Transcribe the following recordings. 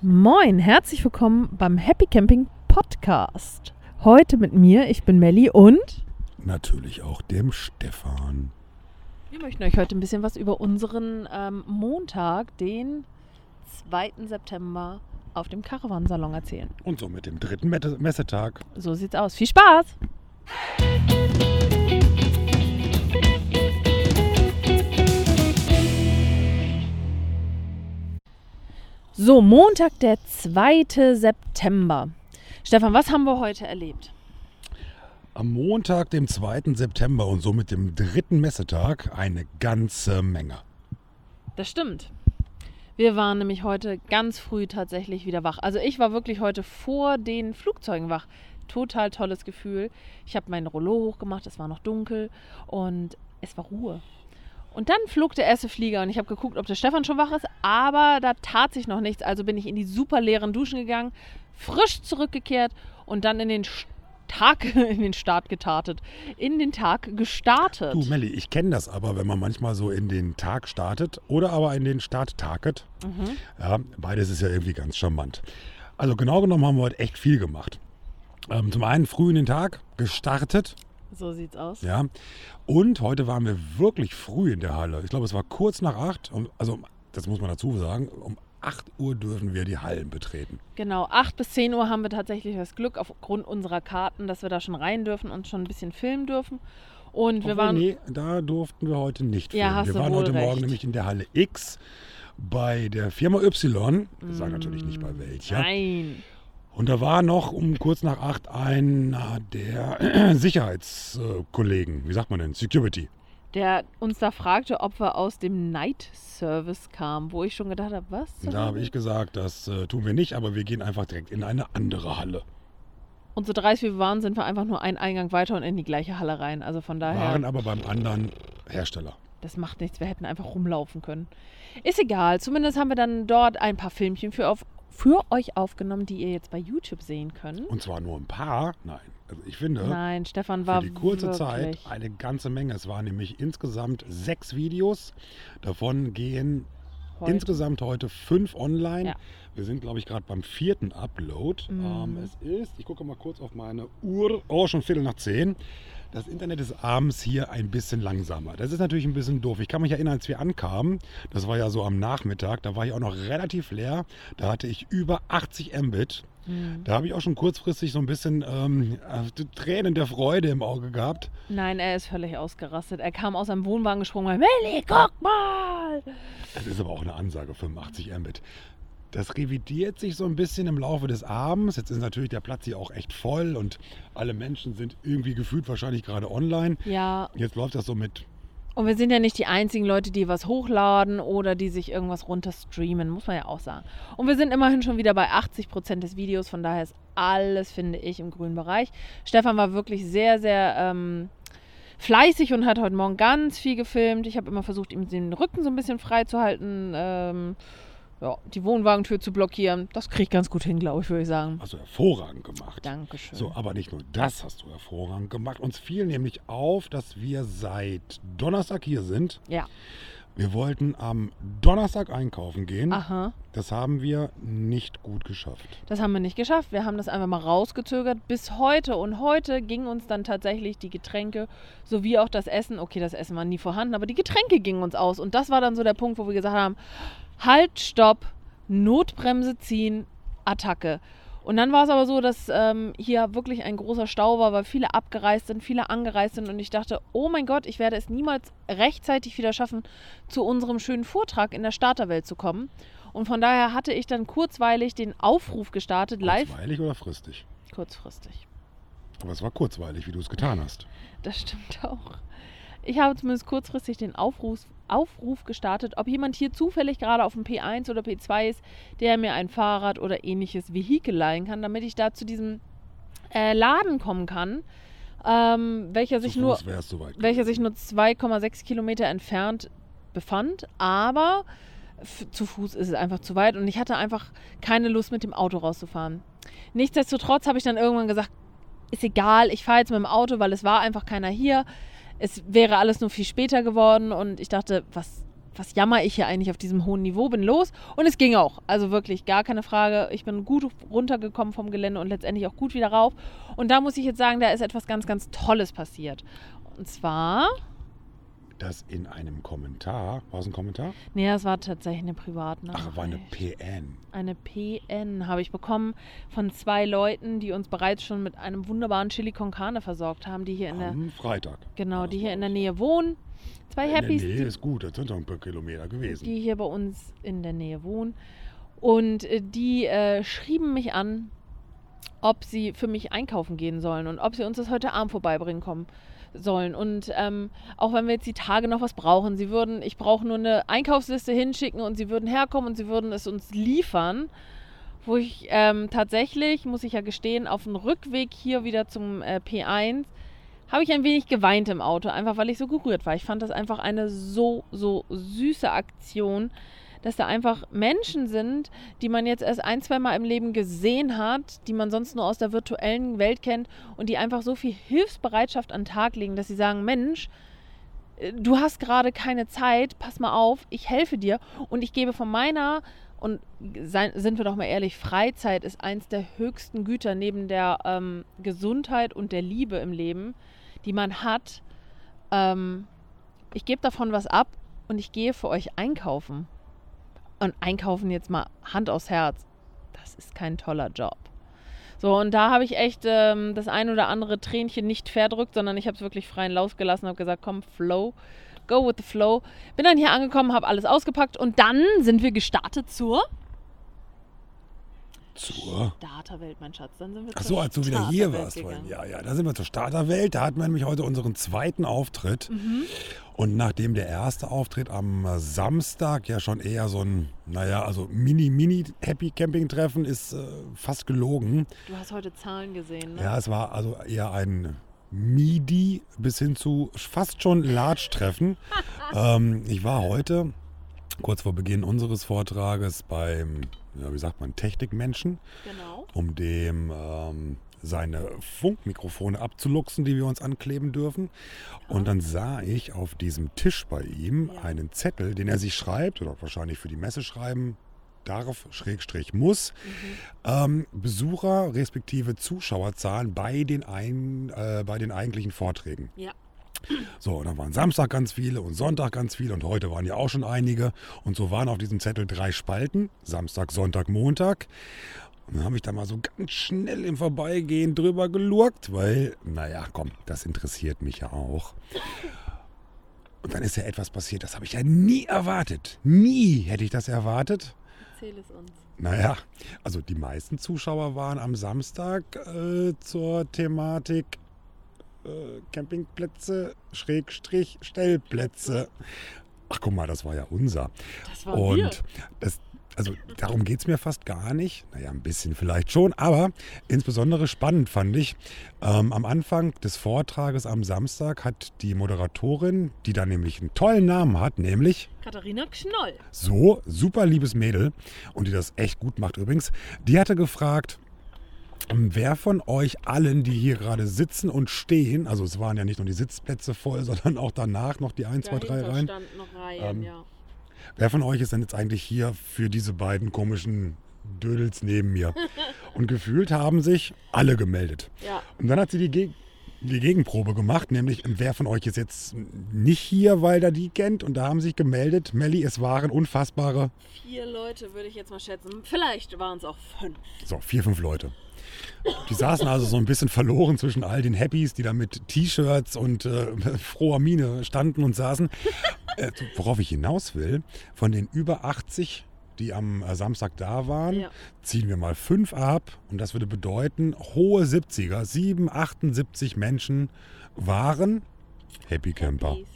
Moin, herzlich willkommen beim Happy Camping Podcast. Heute mit mir, ich bin Melli und Natürlich auch dem Stefan. wir möchten euch heute ein bisschen was über unseren ähm, Montag, den 2. September auf dem Caravansalon erzählen. Und so mit dem dritten Messetag. So sieht's aus. Viel Spaß! So, Montag, der 2. September. Stefan, was haben wir heute erlebt? Am Montag, dem 2. September und somit dem dritten Messetag eine ganze Menge. Das stimmt. Wir waren nämlich heute ganz früh tatsächlich wieder wach. Also ich war wirklich heute vor den Flugzeugen wach. Total tolles Gefühl. Ich habe mein Rollo hochgemacht, es war noch dunkel und es war Ruhe. Und dann flog der erste Flieger und ich habe geguckt, ob der Stefan schon wach ist, aber da tat sich noch nichts. Also bin ich in die super leeren Duschen gegangen, frisch zurückgekehrt und dann in den Tag, in den Start getartet. In den Tag gestartet. Du, Melli, ich kenne das aber, wenn man manchmal so in den Tag startet oder aber in den Start taget. Mhm. Ja, beides ist ja irgendwie ganz charmant. Also genau genommen haben wir heute echt viel gemacht. Ähm, zum einen früh in den Tag gestartet, So sieht's aus. ja. Und heute waren wir wirklich früh in der Halle. Ich glaube, es war kurz nach acht. Um, also, das muss man dazu sagen, um 8 Uhr dürfen wir die Hallen betreten. Genau, 8 bis 10 Uhr haben wir tatsächlich das Glück aufgrund unserer Karten, dass wir da schon rein dürfen und schon ein bisschen filmen dürfen. Und wir Obwohl, waren. nee, da durften wir heute nicht Ja, filmen. hast wir waren heute Morgen recht. nämlich in der Halle X bei der Firma Y. Wir sagen natürlich nicht bei welcher. Nein. Und da war noch um kurz nach acht einer der Sicherheitskollegen, wie sagt man denn, Security. Der uns da fragte, ob wir aus dem Night Service kamen, wo ich schon gedacht habe, was? Da habe ich gesagt, das äh, tun wir nicht, aber wir gehen einfach direkt in eine andere Halle. Und so dreist wie wir waren, sind wir einfach nur einen Eingang weiter und in die gleiche Halle rein. Also von daher, Waren aber beim anderen Hersteller. das macht nichts. Wir hätten einfach rumlaufen können. Ist egal. Zumindest haben wir dann dort ein paar Filmchen für, auf, für euch aufgenommen, die ihr jetzt bei YouTube sehen könnt. Und zwar nur ein paar. Nein, also ich finde, Nein, Stefan für war die kurze wirklich, Zeit eine ganze Menge. Es waren nämlich insgesamt sechs Videos. Davon gehen Heute. insgesamt heute fünf online. Ja. Wir sind, glaube ich, gerade beim vierten Upload. Mhm. Ähm, es ist, ich gucke mal kurz auf meine Uhr, oh, schon Viertel nach zehn. Das Internet ist abends hier ein bisschen langsamer. Das ist natürlich ein bisschen doof. Ich kann mich erinnern, als wir ankamen, das war ja so am Nachmittag, da war ich auch noch relativ leer. Da hatte ich über 80 Mbit. Mhm. Da habe ich auch schon kurzfristig so ein bisschen ähm, äh, Tränen der Freude im Auge gehabt. Nein, er ist völlig ausgerastet. Er kam aus seinem Wohnwagen gesprungen. Melli, guck mal! Das ist aber auch eine Ansage, 85 Mbit. Das revidiert sich so ein bisschen im Laufe des Abends. Jetzt ist natürlich der Platz hier auch echt voll und alle Menschen sind irgendwie gefühlt wahrscheinlich gerade online. Ja, Jetzt läuft das so mit. und wir sind ja nicht die einzigen Leute, die was hochladen oder die sich irgendwas runter streamen, muss man ja auch sagen. Und wir sind immerhin schon wieder bei 80 Prozent des Videos, von daher ist alles, finde ich, im grünen Bereich. Stefan war wirklich sehr, sehr ähm, fleißig und hat heute Morgen ganz viel gefilmt. Ich habe immer versucht, ihm den Rücken so ein bisschen frei zu halten. Ähm, ja, die Wohnwagentür zu blockieren. Das kriege ich ganz gut hin, glaube ich, würde ich sagen. Also hervorragend gemacht. Dankeschön. So, aber nicht nur das hast du hervorragend gemacht. Uns fiel nämlich auf, dass wir seit Donnerstag hier sind. Ja. Wir wollten am Donnerstag einkaufen gehen. Aha. Das haben wir nicht gut geschafft. Das haben wir nicht geschafft. Wir haben das einfach mal rausgezögert bis heute. Und heute gingen uns dann tatsächlich die Getränke sowie auch das Essen. Okay, das Essen war nie vorhanden, aber die Getränke gingen uns aus. Und das war dann so der Punkt, wo wir gesagt haben: Halt, Stopp, Notbremse ziehen, Attacke. Und dann war es aber so, dass ähm, hier wirklich ein großer Stau war, weil viele abgereist sind, viele angereist sind. Und ich dachte, oh mein Gott, ich werde es niemals rechtzeitig wieder schaffen, zu unserem schönen Vortrag in der Starterwelt zu kommen. Und von daher hatte ich dann kurzweilig den Aufruf gestartet, live, Kurzweilig oder fristig? kurzfristig. Aber es war kurzweilig, wie du es getan hast. Das stimmt auch. Ich habe zumindest kurzfristig den Aufruf, Aufruf gestartet, ob jemand hier zufällig gerade auf dem P1 oder P2 ist, der mir ein Fahrrad oder ähnliches Vehikel leihen kann, damit ich da zu diesem äh, Laden kommen kann, ähm, welcher sich nur welcher sich nur 2,6 Kilometer entfernt befand, aber zu Fuß ist es einfach zu weit und ich hatte einfach keine Lust mit dem Auto rauszufahren. Nichtsdestotrotz habe ich dann irgendwann gesagt, ist egal, ich fahre jetzt mit dem Auto, weil es war einfach keiner hier. Es wäre alles nur viel später geworden und ich dachte, was, was jammer ich hier eigentlich auf diesem hohen Niveau, bin los und es ging auch. Also wirklich gar keine Frage. Ich bin gut runtergekommen vom Gelände und letztendlich auch gut wieder rauf. Und da muss ich jetzt sagen, da ist etwas ganz, ganz Tolles passiert. Und zwar dass in einem Kommentar, war es ein Kommentar? Nee, das war tatsächlich eine Privatnachricht. Ach, war eine PN. Eine PN habe ich bekommen von zwei Leuten, die uns bereits schon mit einem wunderbaren Chili con Carne versorgt haben, die hier in Am der Freitag. genau, die hier in der Nähe wohnen. Zwei In Happys, der Nähe die, ist gut, das sind doch ein paar Kilometer gewesen. die hier bei uns in der Nähe wohnen. Und äh, die äh, schrieben mich an, ob sie für mich einkaufen gehen sollen und ob sie uns das heute Abend vorbeibringen kommen sollen. Und ähm, auch wenn wir jetzt die Tage noch was brauchen, sie würden, ich brauche nur eine Einkaufsliste hinschicken und sie würden herkommen und sie würden es uns liefern. Wo ich ähm, tatsächlich, muss ich ja gestehen, auf dem Rückweg hier wieder zum äh, P1 habe ich ein wenig geweint im Auto, einfach weil ich so gerührt war. Ich fand das einfach eine so, so süße Aktion, dass da einfach Menschen sind, die man jetzt erst ein, zwei Mal im Leben gesehen hat, die man sonst nur aus der virtuellen Welt kennt und die einfach so viel Hilfsbereitschaft an den Tag legen, dass sie sagen, Mensch, äh, du hast gerade keine Zeit, pass mal auf, ich helfe dir und ich gebe von meiner und sind wir doch mal ehrlich, Freizeit ist eins der höchsten Güter neben der ähm, Gesundheit und der Liebe im Leben, die man hat. Ähm, ich gebe davon was ab und ich gehe für euch einkaufen. Und einkaufen jetzt mal Hand aufs Herz, das ist kein toller Job. So, und da habe ich echt ähm, das ein oder andere Tränchen nicht verdrückt, sondern ich habe es wirklich freien Lauf gelassen und habe gesagt, komm, Flow, go with the flow. Bin dann hier angekommen, habe alles ausgepackt und dann sind wir gestartet zur Zur. Starterwelt, mein Schatz. Dann sind wir Ach so, als du wieder hier warst. vorhin. Ja, ja, da sind wir zur Starterwelt. Da hatten wir nämlich heute unseren zweiten Auftritt. Mhm. Und nachdem der erste Auftritt am Samstag ja schon eher so ein, naja, also Mini-Mini-Happy-Camping-Treffen ist äh, fast gelogen. Du hast heute Zahlen gesehen, ne? Ja, es war also eher ein Midi bis hin zu fast schon Large-Treffen. ähm, ich war heute, kurz vor Beginn unseres Vortrages, beim, ja, wie sagt man, Technikmenschen, Genau. um dem ähm, seine Funkmikrofone abzuluxen, die wir uns ankleben dürfen. Und dann sah ich auf diesem Tisch bei ihm Ja. einen Zettel, den er sich schreibt oder wahrscheinlich für die Messe schreiben darf, Schrägstrich muss, ähm, Besucher respektive Zuschauerzahlen bei den, ein, äh, bei den eigentlichen Vorträgen. Ja. So, und dann waren Samstag ganz viele und Sonntag ganz viele und heute waren ja auch schon einige. Und so waren auf diesem Zettel drei Spalten, Samstag, Sonntag, Montag. Und dann habe ich da mal so ganz schnell im Vorbeigehen drüber gelurkt, weil, naja, komm, das interessiert mich ja auch. Und dann ist ja etwas passiert, das habe ich ja nie erwartet. Nie hätte ich das erwartet. Erzähl es uns. Naja, also die meisten Zuschauer waren am Samstag äh, zur Thematik Campingplätze, Schrägstrich, Stellplätze. Ach guck mal, das war ja unser. Das wir. Und das, also darum geht es mir fast gar nicht. Naja, ein bisschen vielleicht schon, aber insbesondere spannend fand ich. Ähm, am Anfang des Vortrages am Samstag hat die Moderatorin, die da nämlich einen tollen Namen hat, nämlich Katharina Knoll. so, super liebes Mädel und die das echt gut macht übrigens. Die hatte gefragt, wer von euch allen, die hier gerade sitzen und stehen, also es waren ja nicht nur die Sitzplätze voll, sondern auch danach noch die 1, 2, 3 Reihen. standen noch Reihen, Ähm, ja. Wer von euch ist denn jetzt eigentlich hier für diese beiden komischen Dödels neben mir? Und gefühlt haben sich alle gemeldet. Ja, Und dann hat sie die, Geg die Gegenprobe gemacht, nämlich wer von euch ist jetzt nicht hier, weil er die kennt. Und da haben sich gemeldet, Melli, es waren unfassbare vier Leute würde ich jetzt mal schätzen. Vielleicht waren es auch fünf. So, vier, fünf Leute. Die saßen also so ein bisschen verloren zwischen all den Happys, die da mit T-Shirts und äh, froher Miene standen und saßen. Äh, worauf ich hinaus will, von den über 80, die am äh, Samstag da waren, Ja. ziehen wir mal fünf ab. Und das würde bedeuten, hohe 70er, 7, 78 Menschen waren Happy Camper. Happys.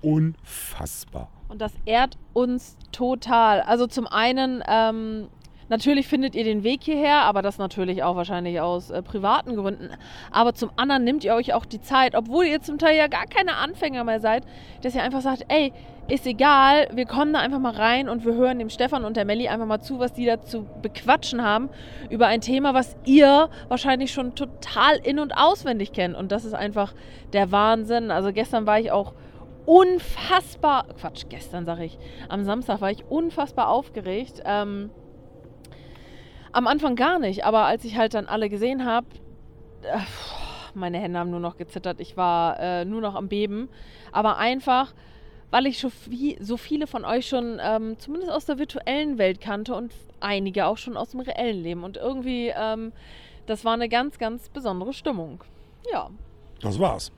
Unfassbar. Und das ehrt uns total. Also zum einen, ähm, natürlich findet ihr den Weg hierher, aber das natürlich auch wahrscheinlich aus äh, privaten Gründen. Aber zum anderen nimmt ihr euch auch die Zeit, obwohl ihr zum Teil ja gar keine Anfänger mehr seid, dass ihr einfach sagt, ey, ist egal, wir kommen da einfach mal rein und wir hören dem Stefan und der Melli einfach mal zu, was die da zu bequatschen haben über ein Thema, was ihr wahrscheinlich schon total in- und auswendig kennt. Und das ist einfach der Wahnsinn. Also gestern war ich auch unfassbar, Quatsch, gestern sage ich, am Samstag war ich unfassbar aufgeregt. Ähm, am Anfang gar nicht, aber als ich halt dann alle gesehen habe, äh, meine Hände haben nur noch gezittert, ich war äh, nur noch am Beben. Aber einfach, weil ich schon viel, so viele von euch schon ähm, zumindest aus der virtuellen Welt kannte und einige auch schon aus dem reellen Leben. Und irgendwie, ähm, das war eine ganz, ganz besondere Stimmung. Ja. Das war's.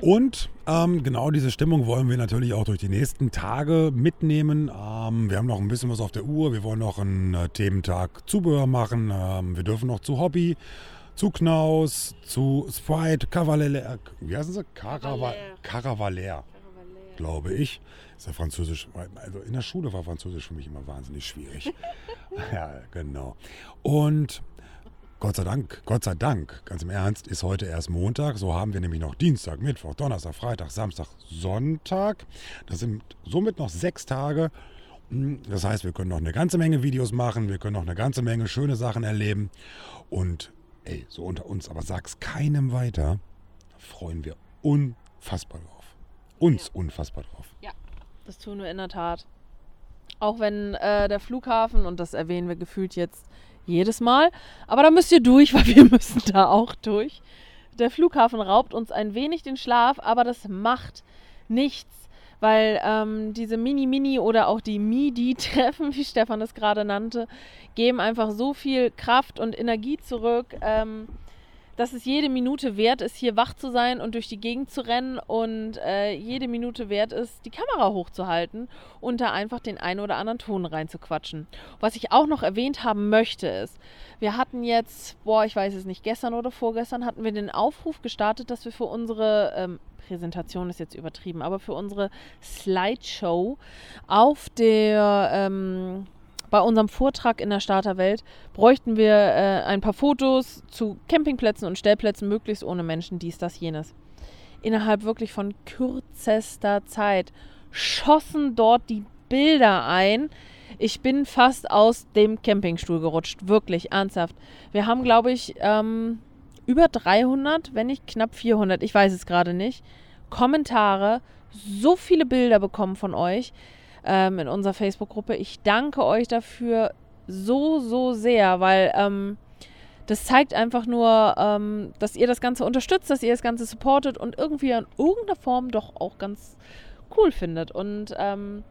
Und ähm, genau diese Stimmung wollen wir natürlich auch durch die nächsten Tage mitnehmen. Ähm, wir haben noch ein bisschen was auf der Uhr. Wir wollen noch einen äh, Thementag Zubehör machen. Ähm, wir dürfen noch zu Hobby, zu Knaus, zu Sprite, Cavalier. Wie heißen sie? Caravalier, glaube ich. Ist ja Französisch. Also in der Schule war Französisch für mich immer wahnsinnig schwierig. ja, genau. Und Gott sei Dank, Gott sei Dank, ganz im Ernst, ist heute erst Montag. So haben wir nämlich noch Dienstag, Mittwoch, Donnerstag, Freitag, Samstag, Sonntag. Das sind somit noch sechs Tage. Das heißt, wir können noch eine ganze Menge Videos machen, wir können noch eine ganze Menge schöne Sachen erleben. Und ey, so unter uns, aber sag's keinem weiter, da freuen wir unfassbar drauf. Uns ja. unfassbar drauf. Ja, das tun wir in der Tat. Auch wenn äh, der Flughafen, und das erwähnen wir gefühlt jetzt jedes Mal. Aber da müsst ihr durch, weil wir müssen da auch durch. Der Flughafen raubt uns ein wenig den Schlaf, aber das macht nichts, weil ähm, diese Mini-Mini oder auch die MIDI-Treffen, wie Stefan es gerade nannte, geben einfach so viel Kraft und Energie zurück. Ähm, dass es jede Minute wert ist, hier wach zu sein und durch die Gegend zu rennen und äh, jede Minute wert ist, die Kamera hochzuhalten und da einfach den einen oder anderen Ton reinzuquatschen. Was ich auch noch erwähnt haben möchte ist, wir hatten jetzt, boah, ich weiß es nicht, gestern oder vorgestern hatten wir den Aufruf gestartet, dass wir für unsere ähm, Präsentation ist jetzt übertrieben, aber für unsere Slideshow auf der ähm, bei unserem Vortrag in der Starterwelt bräuchten wir äh, ein paar Fotos zu Campingplätzen und Stellplätzen, möglichst ohne Menschen, dies, das, jenes. Innerhalb wirklich von kürzester Zeit schossen dort die Bilder ein. Ich bin fast aus dem Campingstuhl gerutscht, wirklich ernsthaft. Wir haben, glaube ich, ähm, über 300, wenn nicht knapp 400, ich weiß es gerade nicht, Kommentare, so viele Bilder bekommen von euch ähm, in unserer Facebook-Gruppe. Ich danke euch dafür so, so sehr, weil ähm, das zeigt einfach nur, ähm, dass ihr das Ganze unterstützt, dass ihr das Ganze supportet und irgendwie in irgendeiner Form doch auch ganz cool findet. Und ähm,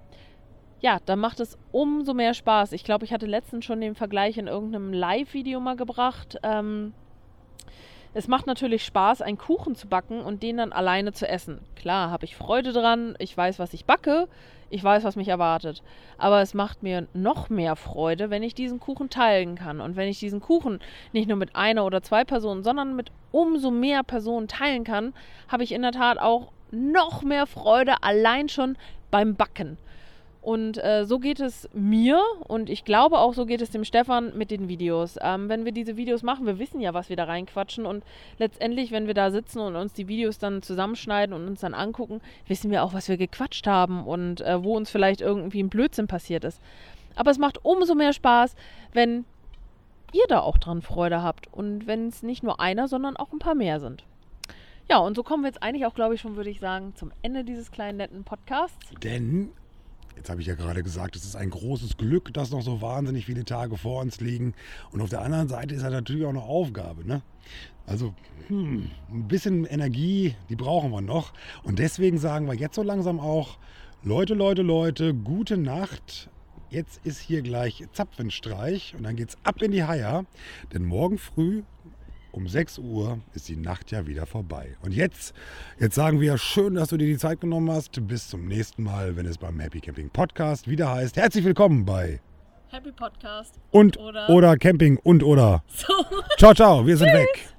ja, dann macht es umso mehr Spaß. Ich glaube, ich hatte letztens schon den Vergleich in irgendeinem Live-Video mal gebracht. Es macht natürlich Spaß, einen Kuchen zu backen und den dann alleine zu essen. Klar, habe ich Freude dran, ich weiß, was ich backe, ich weiß, was mich erwartet. Aber es macht mir noch mehr Freude, wenn ich diesen Kuchen teilen kann. Und wenn ich diesen Kuchen nicht nur mit einer oder zwei Personen, sondern mit umso mehr Personen teilen kann, habe ich in der Tat auch noch mehr Freude allein schon beim Backen. Und äh, so geht es mir und ich glaube auch, so geht es dem Stefan mit den Videos. Ähm, wenn wir diese Videos machen, wir wissen ja, was wir da reinquatschen und letztendlich, wenn wir da sitzen und uns die Videos dann zusammenschneiden und uns dann angucken, wissen wir auch, was wir gequatscht haben und äh, wo uns vielleicht irgendwie ein Blödsinn passiert ist. Aber es macht umso mehr Spaß, wenn ihr da auch dran Freude habt und wenn es nicht nur einer, sondern auch ein paar mehr sind. Ja, und so kommen wir jetzt eigentlich auch, glaube ich, schon, würde ich sagen, zum Ende dieses kleinen netten Podcasts. Denn Jetzt habe ich ja gerade gesagt, es ist ein großes Glück, dass noch so wahnsinnig viele Tage vor uns liegen. Und auf der anderen Seite ist ja natürlich auch eine Aufgabe. Ne? Also hm, ein bisschen Energie, die brauchen wir noch. Und deswegen sagen wir jetzt so langsam auch, Leute, Leute, Leute, gute Nacht. Jetzt ist hier gleich Zapfenstreich und dann geht es ab in die Haier. Denn morgen früh um 6 Uhr ist die Nacht ja wieder vorbei. Und jetzt, jetzt sagen wir schön, dass du dir die Zeit genommen hast. Bis zum nächsten Mal, wenn es beim Happy Camping Podcast wieder heißt. Herzlich willkommen bei Happy Podcast und oder, oder Camping und oder. So. Ciao, ciao, wir sind weg.